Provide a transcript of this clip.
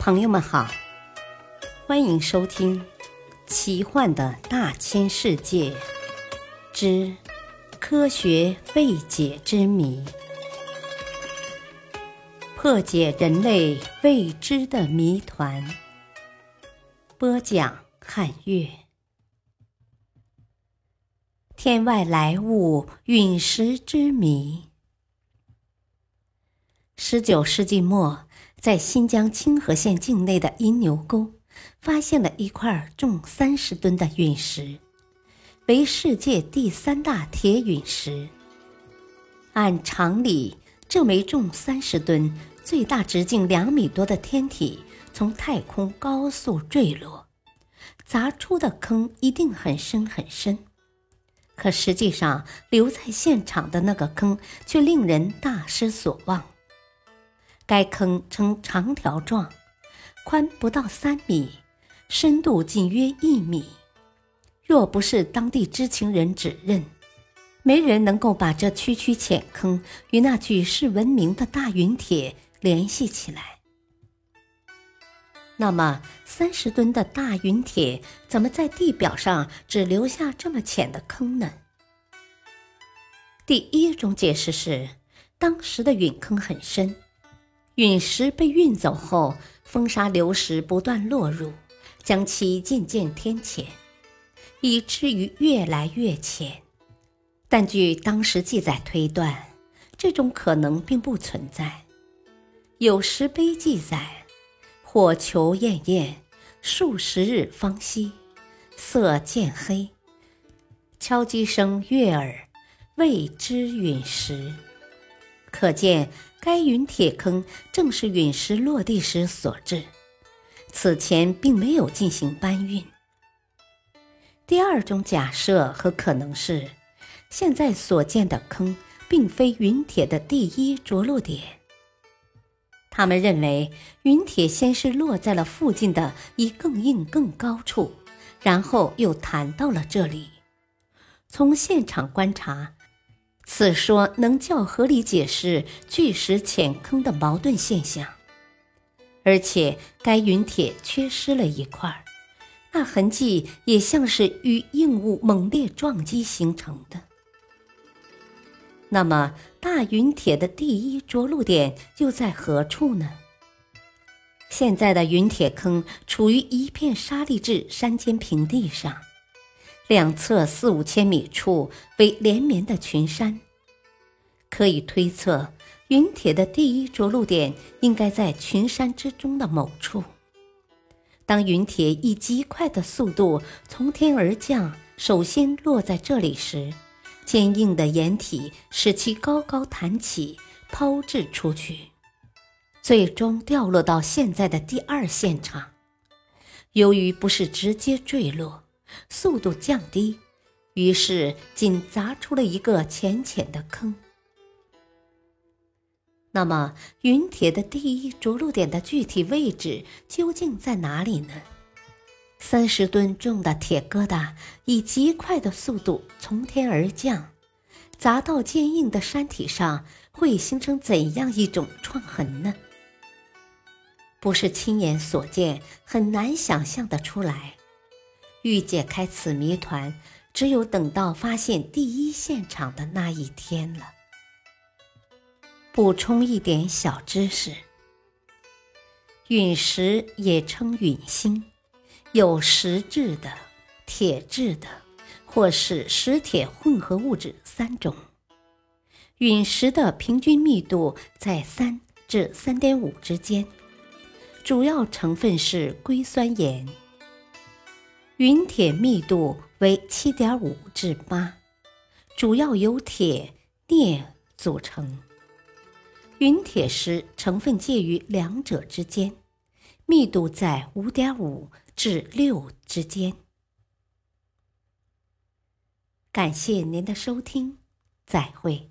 朋友们好，欢迎收听《奇幻的大千世界之科学未解之谜》，破解人类未知的谜团。播讲：汉月。天外来物陨石之谜。十九世纪末。在新疆清河县境内的银牛沟，发现了一块重三十吨的陨石，为世界第三大铁陨石。按常理，这枚重三十吨、最大直径两米多的天体从太空高速坠落，砸出的坑一定很深很深。可实际上，留在现场的那个坑却令人大失所望。该坑呈长条状，宽不到三米，深度仅约一米。若不是当地知情人指认，没人能够把这区区浅坑与那举世闻名的大陨铁联系起来。那么，三十吨的大陨铁怎么在地表上只留下这么浅的坑呢？第一种解释是，当时的陨坑很深。陨石被运走后，风沙流石不断落入，将其渐渐填浅，以至于越来越浅。但据当时记载推断，这种可能并不存在。有石碑记载：“火球焰焰，数十日方熄，色渐黑，敲击声悦耳，谓之陨石。”可见。该陨铁坑正是陨石落地时所致，此前并没有进行搬运。第二种假设和可能是，现在所见的坑并非陨铁的第一着陆点。他们认为，陨铁先是落在了附近的一更硬更高处，然后又弹到了这里。从现场观察。此说能较合理解释巨石浅坑的矛盾现象，而且该陨铁缺失了一块，那痕迹也像是与硬物猛烈撞击形成的。那么，大陨铁的第一着陆点又在何处呢？现在的陨铁坑处于一片沙砾质山间平地上。两侧四五千米处为连绵的群山，可以推测，陨铁的第一着陆点应该在群山之中的某处。当陨铁以极快的速度从天而降，首先落在这里时，坚硬的岩体使其高高弹起，抛掷出去，最终掉落到现在的第二现场。由于不是直接坠落。速度降低，于是仅砸出了一个浅浅的坑。那么，陨铁的第一着陆点的具体位置究竟在哪里呢？三十吨重的铁疙瘩以极快的速度从天而降，砸到坚硬的山体上，会形成怎样一种创痕呢？不是亲眼所见，很难想象得出来。欲解开此谜团，只有等到发现第一现场的那一天了。补充一点小知识：陨石也称陨星，有石质的、铁质的，或是石铁混合物质三种。陨石的平均密度在三至三点五之间，主要成分是硅酸盐。陨铁密度为七点五至八，主要由铁、镍组成。云铁石成分介于两者之间，密度在五点五至六之间。感谢您的收听，再会。